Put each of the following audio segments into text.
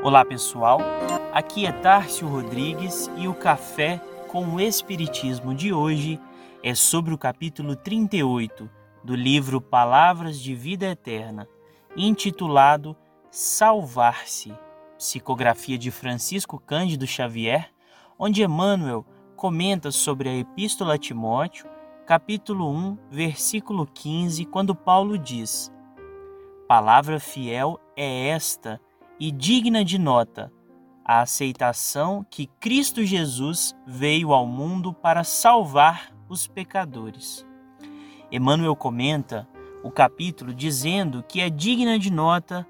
Olá pessoal, aqui é Tárcio Rodrigues e o Café com o Espiritismo de hoje é sobre o capítulo 38 do livro Palavras de Vida Eterna, intitulado Salvar-se, psicografia de Francisco Cândido Xavier, onde Emmanuel comenta sobre a Epístola a Timóteo, capítulo 1, versículo 15, quando Paulo diz: Palavra fiel é esta e digna de nota, a aceitação que Cristo Jesus veio ao mundo para salvar os pecadores. Emmanuel comenta o capítulo dizendo que é digna de nota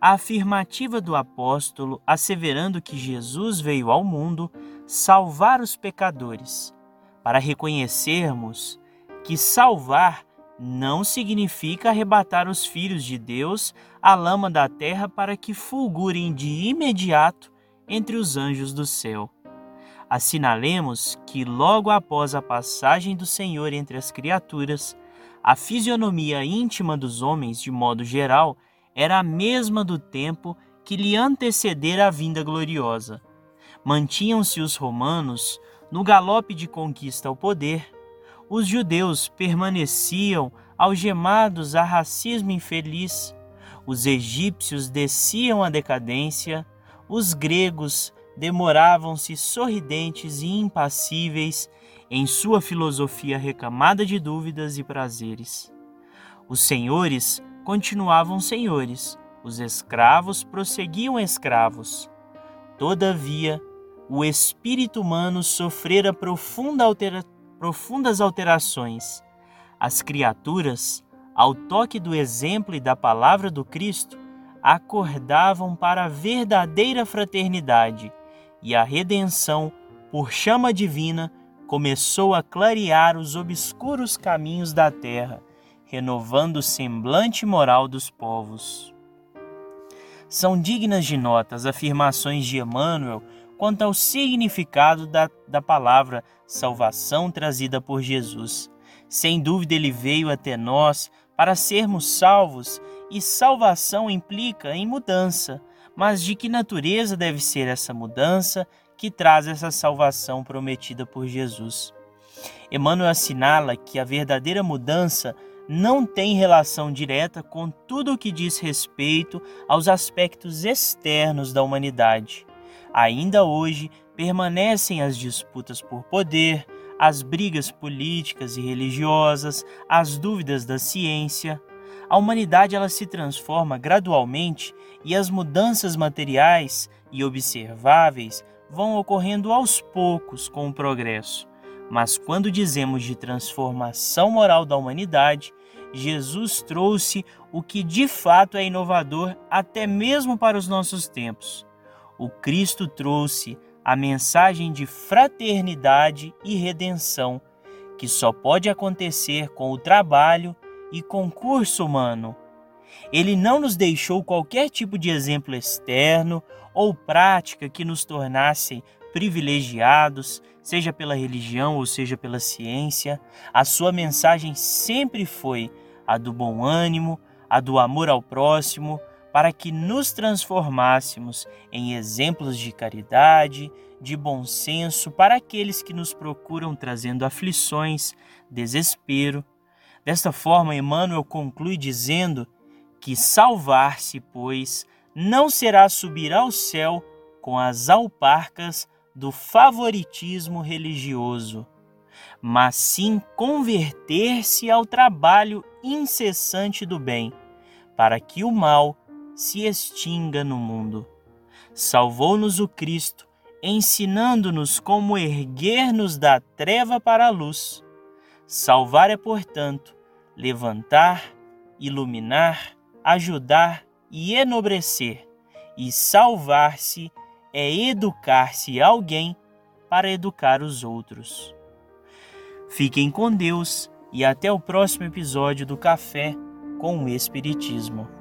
a afirmativa do apóstolo asseverando que Jesus veio ao mundo salvar os pecadores, para reconhecermos que salvar não significa arrebatar os filhos de Deus à lama da terra para que fulgurem de imediato entre os anjos do céu. Assinalemos que, logo após a passagem do Senhor entre as criaturas, a fisionomia íntima dos homens, de modo geral, era a mesma do tempo que lhe antecedera a vinda gloriosa. Mantinham-se os romanos no galope de conquista ao poder os judeus permaneciam algemados a racismo infeliz, os egípcios desciam à decadência, os gregos demoravam-se sorridentes e impassíveis em sua filosofia recamada de dúvidas e prazeres. Os senhores continuavam senhores, os escravos prosseguiam escravos. Todavia, o espírito humano sofrera profunda alteração profundas alterações. As criaturas, ao toque do exemplo e da palavra do Cristo, acordavam para a verdadeira fraternidade e a redenção, por chama divina, começou a clarear os obscuros caminhos da terra, renovando o semblante moral dos povos. São dignas de nota as afirmações de Emmanuel quanto ao significado da, da palavra salvação trazida por Jesus. Sem dúvida, ele veio até nós para sermos salvos, e salvação implica em mudança. Mas de que natureza deve ser essa mudança que traz essa salvação prometida por Jesus? Emmanuel assinala que a verdadeira mudança não tem relação direta com tudo o que diz respeito aos aspectos externos da humanidade. Ainda hoje permanecem as disputas por poder, as brigas políticas e religiosas, as dúvidas da ciência. A humanidade ela se transforma gradualmente e as mudanças materiais e observáveis vão ocorrendo aos poucos com o progresso. Mas quando dizemos de transformação moral da humanidade, Jesus trouxe o que de fato é inovador até mesmo para os nossos tempos o Cristo trouxe a mensagem de fraternidade e redenção, que só pode acontecer com o trabalho e concurso humano. Ele não nos deixou qualquer tipo de exemplo externo ou prática que nos tornasse privilegiados, seja pela religião ou seja pela ciência. A sua mensagem sempre foi a do bom ânimo, a do amor ao próximo, para que nos transformássemos em exemplos de caridade, de bom senso para aqueles que nos procuram trazendo aflições, desespero. Desta forma, Emmanuel conclui dizendo que salvar-se, pois, não será subir ao céu com as alparcas do favoritismo religioso, mas sim converter-se ao trabalho incessante do bem, para que o mal se extinga no mundo. Salvou-nos o Cristo, ensinando-nos como erguer-nos da treva para a luz. Salvar é, portanto, levantar, iluminar, ajudar e enobrecer, e salvar-se é educar-se alguém para educar os outros. Fiquem com Deus e até o próximo episódio do Café com o Espiritismo.